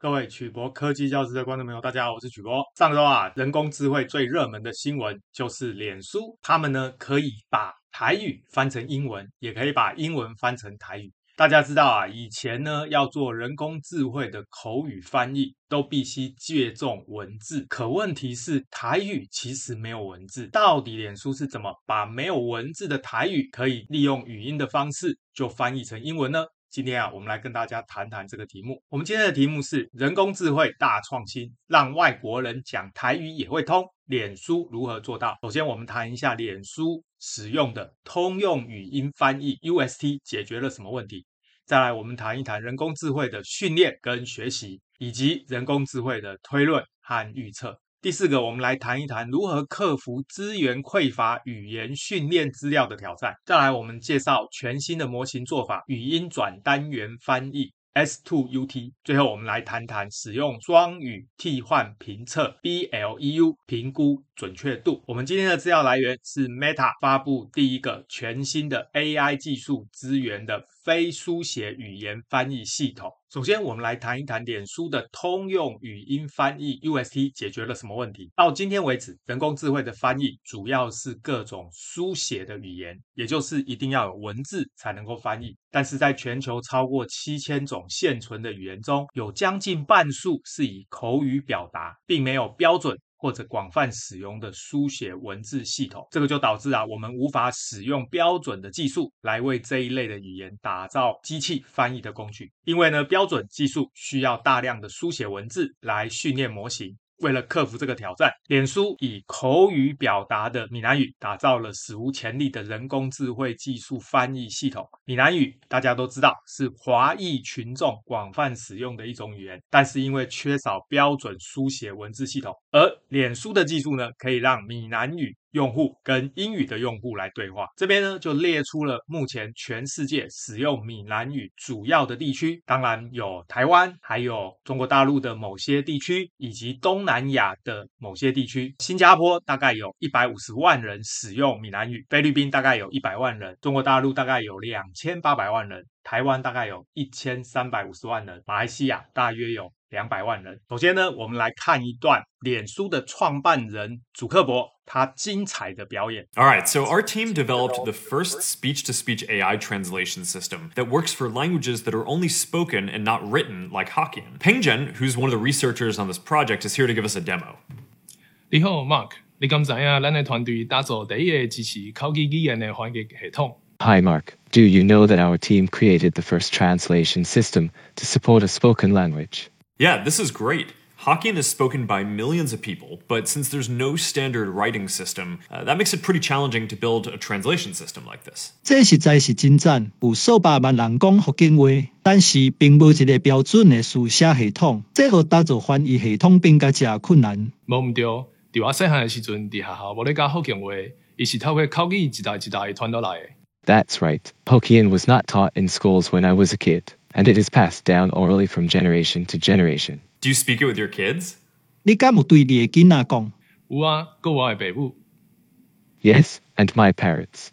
各位曲博科技教室的观众朋友，大家好，我是曲博。上周啊，人工智慧最热门的新闻就是脸书，他们呢可以把台语翻成英文，也可以把英文翻成台语。大家知道啊，以前呢要做人工智慧的口语翻译，都必须借重文字。可问题是，台语其实没有文字，到底脸书是怎么把没有文字的台语，可以利用语音的方式就翻译成英文呢？今天啊，我们来跟大家谈谈这个题目。我们今天的题目是人工智慧大创新，让外国人讲台语也会通。脸书如何做到？首先，我们谈一下脸书使用的通用语音翻译 UST 解决了什么问题。再来，我们谈一谈人工智慧的训练跟学习，以及人工智慧的推论和预测。第四个，我们来谈一谈如何克服资源匮乏、语言训练资料的挑战。再来，我们介绍全新的模型做法——语音转单元翻译 （S2UT）。最后，我们来谈谈使用双语替换评测 （BLEU） 评估准确度。我们今天的资料来源是 Meta 发布第一个全新的 AI 技术资源的非书写语言翻译系统。首先，我们来谈一谈脸书的通用语音翻译 UST 解决了什么问题。到今天为止，人工智慧的翻译主要是各种书写的语言，也就是一定要有文字才能够翻译。但是在全球超过七千种现存的语言中，有将近半数是以口语表达，并没有标准。或者广泛使用的书写文字系统，这个就导致啊，我们无法使用标准的技术来为这一类的语言打造机器翻译的工具，因为呢，标准技术需要大量的书写文字来训练模型。为了克服这个挑战，脸书以口语表达的闽南语打造了史无前例的人工智慧技术翻译系统。闽南语大家都知道是华裔群众广泛使用的一种语言，但是因为缺少标准书写文字系统，而脸书的技术呢，可以让闽南语。用户跟英语的用户来对话，这边呢就列出了目前全世界使用闽南语主要的地区，当然有台湾，还有中国大陆的某些地区，以及东南亚的某些地区。新加坡大概有一百五十万人使用闽南语，菲律宾大概有一百万人，中国大陆大概有两千八百万人，台湾大概有一千三百五十万人，马来西亚大约有。两百万人。首先呢，我们来看一段脸书的创办人祖克伯 他精彩的表演。All right, so our team developed the first speech-to-speech AI translation system that works for languages that are only spoken and not written, like Hokkien. Peng Zhen, who's one of the researchers on this project, is here to give us a demo. 你好，Mark。你敢知影咱的团队打造第一个支持口语语言的翻译系统？Hi, Mark. Do you know that our team created the first translation system to support a spoken language? Yeah, this is great. Hokkien is spoken by millions of people, but since there's no standard writing system, uh, that makes it pretty challenging to build a translation system like this. 这实在是真赞，有数百万人讲福建话，但是并无一个标准的书写系统，这和打造翻译系统变加真困难。无毋对，伫我细汉的时阵，伫学校无咧教福建话，伊是透过口语一代一代传落来的。That's right. Hokkien was not taught in schools when I was a kid. And it is passed down orally from generation to generation. Do you speak it with your kids? 你敢有对你的囡仔讲？有啊，跟我的爸母。Yes, and my parents.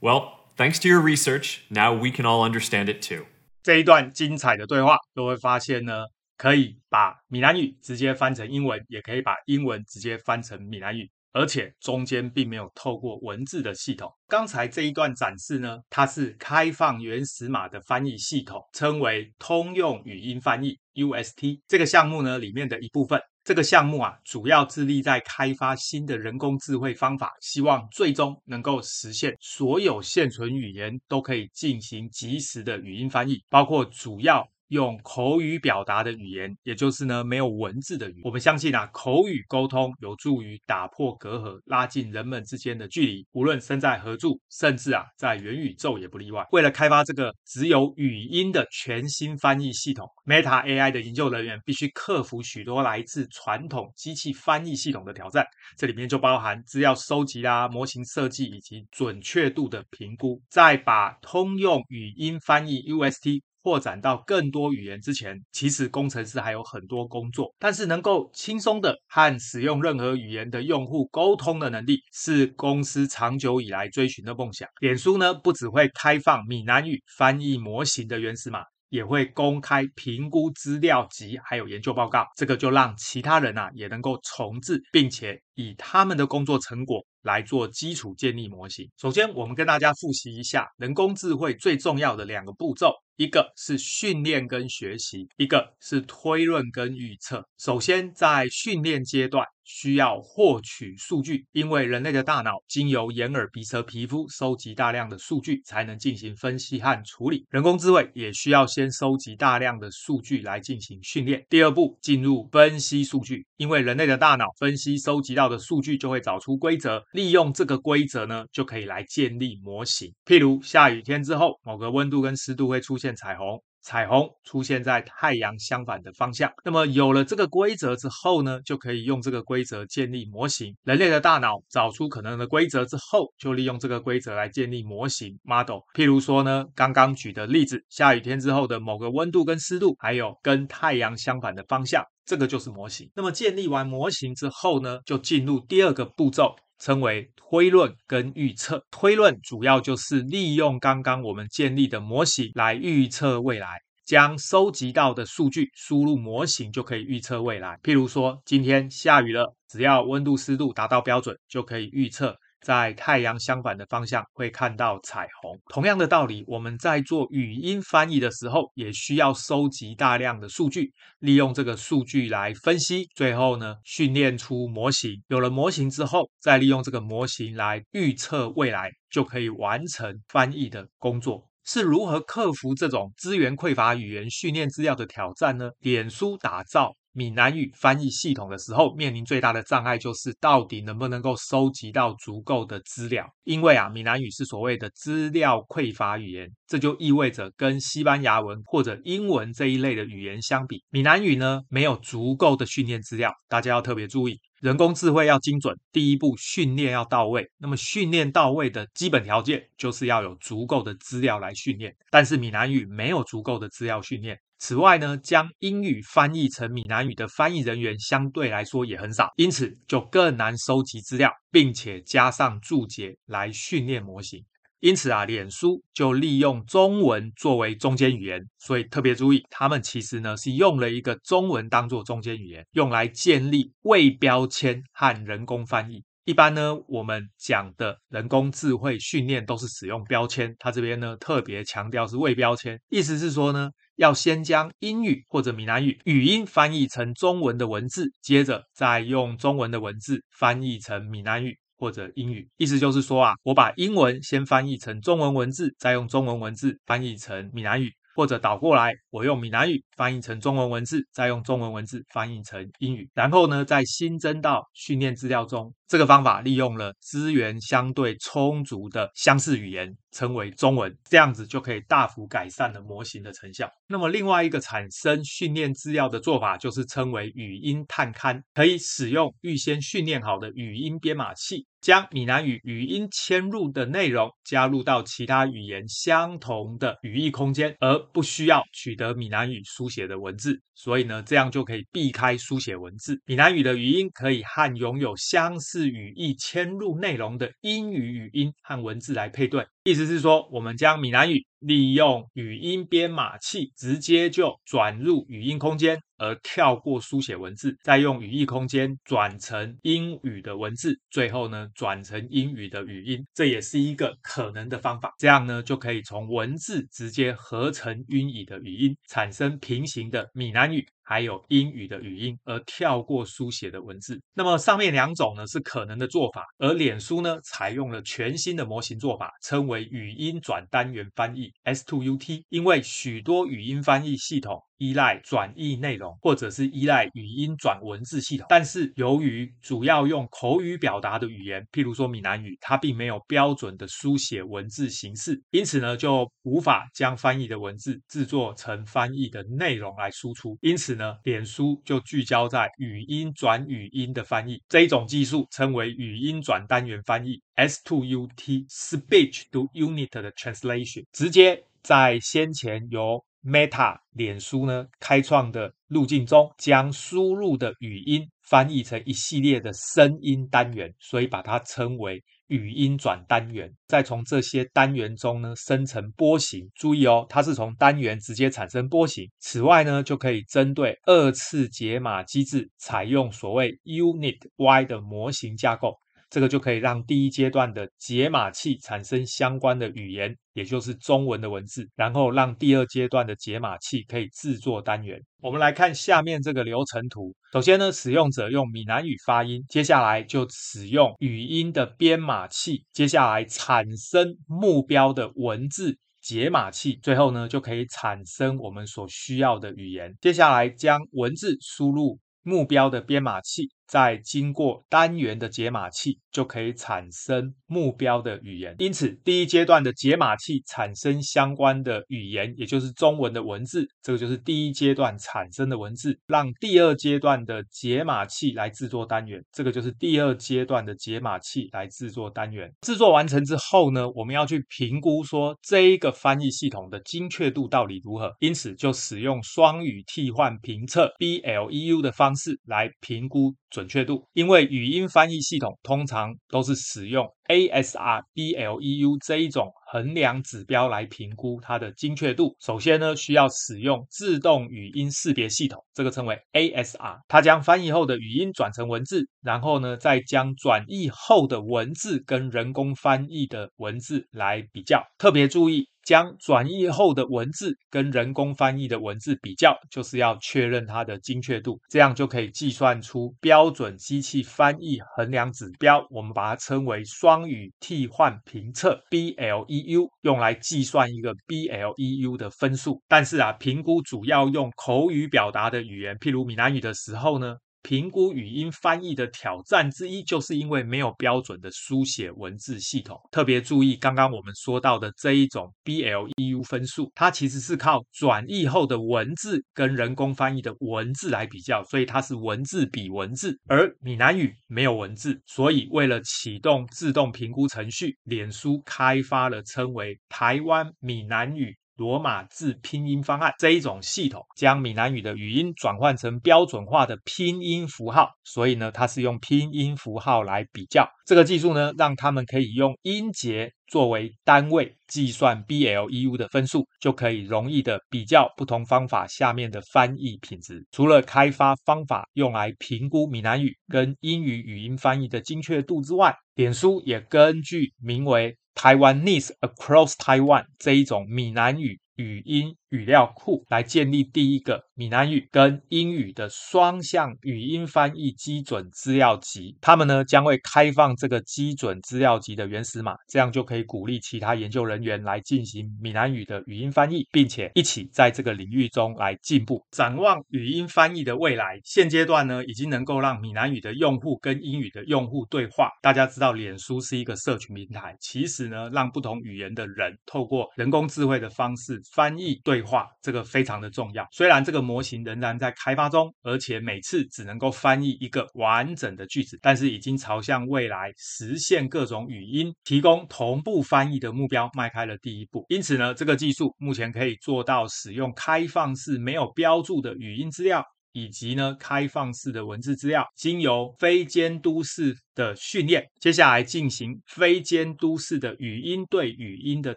Well, thanks to your research, now we can all understand it too. 这一段精彩的对话，都会发现呢，可以把闽南语直接翻成英文，也可以把英文直接翻成闽南语。 而且中间并没有透过文字的系统。刚才这一段展示呢，它是开放原始码的翻译系统，称为通用语音翻译 UST 这个项目呢里面的一部分。这个项目啊，主要致力在开发新的人工智慧方法，希望最终能够实现所有现存语言都可以进行即时的语音翻译，包括主要。用口语表达的语言，也就是呢没有文字的语言。我们相信啊，口语沟通有助于打破隔阂，拉近人们之间的距离。无论身在何处，甚至啊在元宇宙也不例外。为了开发这个只有语音的全新翻译系统，Meta AI 的研究人员必须克服许多来自传统机器翻译系统的挑战。这里面就包含资料收集啦、模型设计以及准确度的评估。再把通用语音翻译 UST 扩展到更多语言之前，其实工程师还有很多工作。但是能够轻松的和使用任何语言的用户沟通的能力，是公司长久以来追寻的梦想。脸书呢，不只会开放闽南语翻译模型的原始码，也会公开评估资料集还有研究报告，这个就让其他人啊也能够重制，并且以他们的工作成果来做基础建立模型。首先，我们跟大家复习一下人工智慧最重要的两个步骤。一个是训练跟学习，一个是推论跟预测。首先，在训练阶段需要获取数据，因为人类的大脑经由眼、耳、鼻、舌、皮肤收集大量的数据，才能进行分析和处理。人工智慧也需要先收集大量的数据来进行训练。第二步，进入分析数据，因为人类的大脑分析收集到的数据就会找出规则，利用这个规则呢，就可以来建立模型。譬如下雨天之后，某个温度跟湿度会出现。彩虹，彩虹出现在太阳相反的方向。那么有了这个规则之后呢，就可以用这个规则建立模型。人类的大脑找出可能的规则之后，就利用这个规则来建立模型 model。譬如说呢，刚刚举的例子，下雨天之后的某个温度跟湿度，还有跟太阳相反的方向，这个就是模型。那么建立完模型之后呢，就进入第二个步骤。称为推论跟预测。推论主要就是利用刚刚我们建立的模型来预测未来，将收集到的数据输入模型就可以预测未来。譬如说，今天下雨了，只要温度湿度达到标准，就可以预测。在太阳相反的方向会看到彩虹。同样的道理，我们在做语音翻译的时候，也需要收集大量的数据，利用这个数据来分析，最后呢，训练出模型。有了模型之后，再利用这个模型来预测未来，就可以完成翻译的工作。是如何克服这种资源匮乏语言训练资料的挑战呢？脸书打造。闽南语翻译系统的时候，面临最大的障碍就是到底能不能够收集到足够的资料？因为啊，闽南语是所谓的资料匮乏语言，这就意味着跟西班牙文或者英文这一类的语言相比，闽南语呢，没有足够的训练资料。大家要特别注意，人工智慧要精准，第一步训练要到位。那么训练到位的基本条件就是要有足够的资料来训练，但是闽南语没有足够的资料训练。此外呢，将英语翻译成闽南语的翻译人员相对来说也很少，因此就更难收集资料，并且加上注解来训练模型。因此啊，脸书就利用中文作为中间语言，所以特别注意，他们其实呢是用了一个中文当做中间语言，用来建立未标签和人工翻译。一般呢，我们讲的人工智慧训练都是使用标签，他这边呢特别强调是未标签，意思是说呢。要先将英语或者闽南语语音翻译成中文的文字，接着再用中文的文字翻译成闽南语或者英语。意思就是说啊，我把英文先翻译成中文文字，再用中文文字翻译成闽南语。或者倒过来，我用闽南语翻译成中文文字，再用中文文字翻译成英语，然后呢，再新增到训练资料中。这个方法利用了资源相对充足的相似语言，称为中文，这样子就可以大幅改善了模型的成效。那么另外一个产生训练资料的做法，就是称为语音探勘，可以使用预先训练好的语音编码器。将闽南语语音嵌入的内容加入到其他语言相同的语义空间，而不需要取得闽南语书写的文字，所以呢，这样就可以避开书写文字。闽南语的语音可以和拥有相似语义迁入内容的英语语音和文字来配对。意思是说，我们将闽南语利用语音编码器直接就转入语音空间，而跳过书写文字，再用语义空间转成英语的文字，最后呢，转成英语的语音，这也是一个可能的方法。这样呢，就可以从文字直接合成英语的语音，产生平行的闽南语。还有英语的语音，而跳过书写的文字。那么上面两种呢，是可能的做法，而脸书呢采用了全新的模型做法，称为语音转单元翻译 （S2UT）。因为许多语音翻译系统依赖转译内容，或者是依赖语音转文字系统，但是由于主要用口语表达的语言，譬如说闽南语，它并没有标准的书写文字形式，因此呢就无法将翻译的文字制作成翻译的内容来输出。因此呢，脸书就聚焦在语音转语音的翻译这一种技术，称为语音转单元翻译 （S2UT，Speech to Unit） 的 translation，直接在先前由 Meta 脸书呢开创的路径中，将输入的语音翻译成一系列的声音单元，所以把它称为语音转单元。再从这些单元中呢生成波形。注意哦，它是从单元直接产生波形。此外呢，就可以针对二次解码机制，采用所谓 Unit Y 的模型架构。这个就可以让第一阶段的解码器产生相关的语言，也就是中文的文字，然后让第二阶段的解码器可以制作单元。我们来看下面这个流程图。首先呢，使用者用闽南语发音，接下来就使用语音的编码器，接下来产生目标的文字解码器，最后呢就可以产生我们所需要的语言。接下来将文字输入目标的编码器。再经过单元的解码器，就可以产生目标的语言。因此，第一阶段的解码器产生相关的语言，也就是中文的文字，这个就是第一阶段产生的文字。让第二阶段的解码器来制作单元，这个就是第二阶段的解码器来制作单元。制作完成之后呢，我们要去评估说这一个翻译系统的精确度到底如何。因此，就使用双语替换评测 （BLEU） 的方式来评估。准准确度，因为语音翻译系统通常都是使用 ASR BLEU 这一种衡量指标来评估它的精确度。首先呢，需要使用自动语音识别系统，这个称为 ASR，它将翻译后的语音转成文字，然后呢，再将转译后的文字跟人工翻译的文字来比较。特别注意。将转译后的文字跟人工翻译的文字比较，就是要确认它的精确度，这样就可以计算出标准机器翻译衡量指标。我们把它称为双语替换评测 （BLEU），用来计算一个 BLEU 的分数。但是啊，评估主要用口语表达的语言，譬如闽南语的时候呢，评估语音翻译的挑战之一，就是因为没有标准的书写文字系统。特别注意，刚刚我们说到的这一种 BLEU 分数，它其实是靠转译后的文字跟人工翻译的文字来比较，所以它是文字比文字。而闽南语没有文字，所以为了启动自动评估程序，脸书开发了称为台湾闽南语。罗马字拼音方案这一种系统，将闽南语的语音转换成标准化的拼音符号，所以呢，它是用拼音符号来比较。这个技术呢，让他们可以用音节作为单位计算 BLEU 的分数，就可以容易的比较不同方法下面的翻译品质。除了开发方法用来评估闽南语跟英语语音翻译的精确度之外，脸书也根据名为台湾 needs Across Taiwan 这一种闽南语语音语料库来建立第一个闽南语跟英语的双向语音翻译基准资料集。他们呢将会开放这个基准资料集的原始码，这样就可以鼓励其他研究人员来进行闽南语的语音翻译，并且一起在这个领域中来进步。展望语音翻译的未来，现阶段呢已经能够让闽南语的用户跟英语的用户对话。大家知道，脸书是一个社群平台，其实呢让不同语言的人透过人工智慧的方式翻译对。话这个非常的重要，虽然这个模型仍然在开发中，而且每次只能够翻译一个完整的句子，但是已经朝向未来实现各种语音提供同步翻译的目标迈开了第一步。因此呢，这个技术目前可以做到使用开放式没有标注的语音资料。以及呢，开放式的文字资料，经由非监督式的训练，接下来进行非监督式的语音对语音的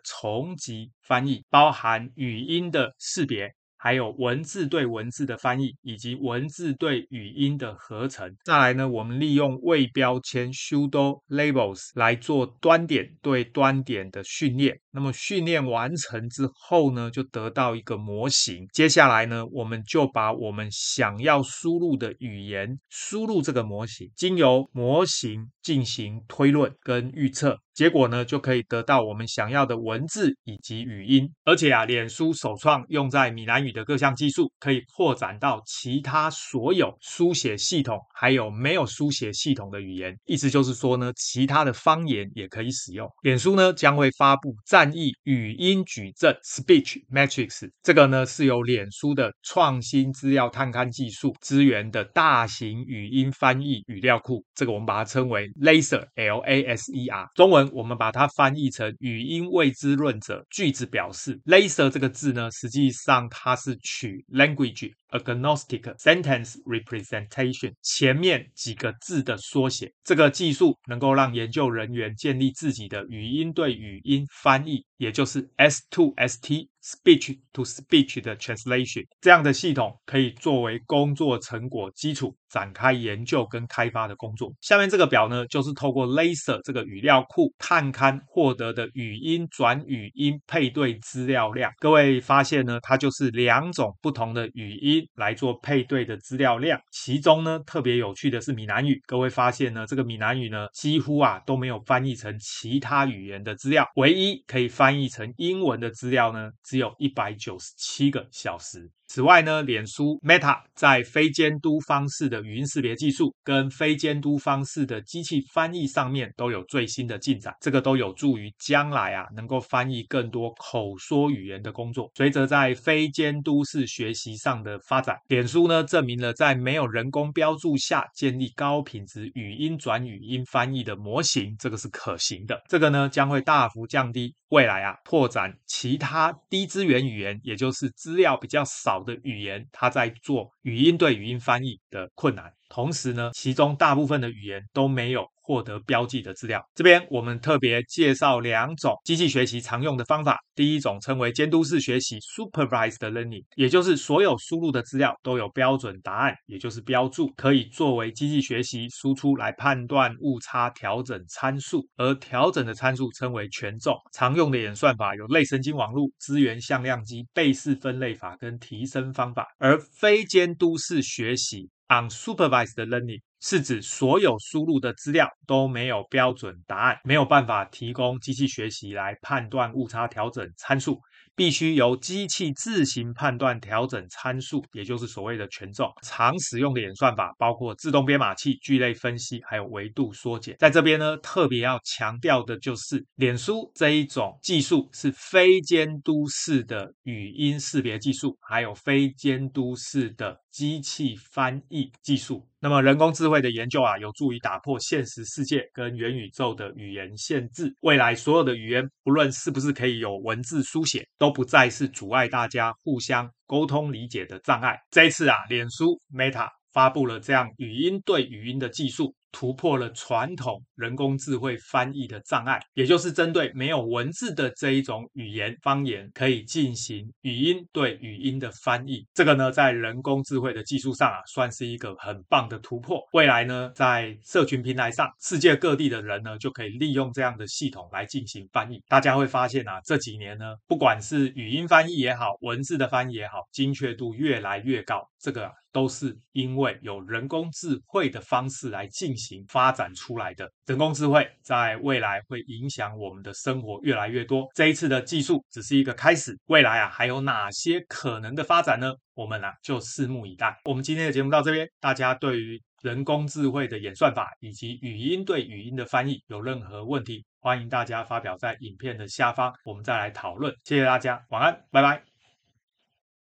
重级翻译，包含语音的识别。还有文字对文字的翻译，以及文字对语音的合成。再来呢，我们利用未标签 pseudo labels 来做端点对端点的训练。那么训练完成之后呢，就得到一个模型。接下来呢，我们就把我们想要输入的语言输入这个模型，经由模型进行推论跟预测。结果呢，就可以得到我们想要的文字以及语音。而且啊，脸书首创用在闽南语的各项技术，可以扩展到其他所有书写系统，还有没有书写系统的语言。意思就是说呢，其他的方言也可以使用。脸书呢，将会发布在翻译语音矩阵 （Speech Matrix）。这个呢是由脸书的创新资料探勘技术支援的大型语音翻译语料库。这个我们把它称为 Laser（L-A-S-E-R）。中文我们把它翻译成语音未知论者句子表示。Laser 这个字呢，实际上它是取 language。Agnostic Sentence Representation 前面几个字的缩写，这个技术能够让研究人员建立自己的语音对语音翻译，也就是 S2ST Speech to Speech 的 Translation。这样的系统可以作为工作成果基础，展开研究跟开发的工作。下面这个表呢，就是透过 Laser 这个语料库探勘获得的语音转语音配对资料量。各位发现呢，它就是两种不同的语音。来做配对的资料量，其中呢特别有趣的是闽南语。各位发现呢，这个闽南语呢几乎啊都没有翻译成其他语言的资料，唯一可以翻译成英文的资料呢，只有一百九十七个小时。此外呢，脸书 Meta 在非监督方式的语音识别技术跟非监督方式的机器翻译上面都有最新的进展，这个都有助于将来啊能够翻译更多口说语言的工作。随着在非监督式学习上的发展，脸书呢证明了在没有人工标注下建立高品质语音转语音翻译的模型，这个是可行的。这个呢将会大幅降低未来啊拓展其他低资源语言，也就是资料比较少好。的语言，它在做语音对语音翻译的困难。同时呢，其中大部分的语言都没有获得标记的资料。这边我们特别介绍两种机器学习常用的方法。第一种称为监督式学习 （Supervised Learning），也就是所有输入的资料都有标准答案，也就是标注，可以作为机器学习输出来判断误差、调整参数。而调整的参数称为权重。常用的演算法有类神经网络、资源向量机、贝氏分类法跟提升方法。而非监督式学习。Unsupervised learning 是指所有输入的资料都没有标准答案，没有办法提供机器学习来判断误差调整参数。必须由机器自行判断调整参数，也就是所谓的权重。常使用的演算法包括自动编码器、聚类分析，还有维度缩减。在这边呢，特别要强调的就是，脸书这一种技术是非监督式的语音识别技术，还有非监督式的机器翻译技术。那么，人工智慧的研究啊，有助于打破现实世界跟元宇宙的语言限制。未来所有的语言，不论是不是可以有文字书写，都不再是阻碍大家互相沟通理解的障碍。这一次啊，脸书 Meta 发布了这样语音对语音的技术。突破了传统人工智慧翻译的障碍，也就是针对没有文字的这一种语言方言，可以进行语音对语音的翻译。这个呢，在人工智慧的技术上啊，算是一个很棒的突破。未来呢，在社群平台上，世界各地的人呢，就可以利用这样的系统来进行翻译。大家会发现啊，这几年呢，不管是语音翻译也好，文字的翻译也好，精确度越来越高。这个啊，都是因为有人工智慧的方式来进行发展出来的。人工智慧在未来会影响我们的生活越来越多。这一次的技术只是一个开始，未来啊还有哪些可能的发展呢？我们啊就拭目以待。我们今天的节目到这边，大家对于人工智慧的演算法以及语音对语音的翻译有任何问题，欢迎大家发表在影片的下方，我们再来讨论。谢谢大家，晚安，拜拜。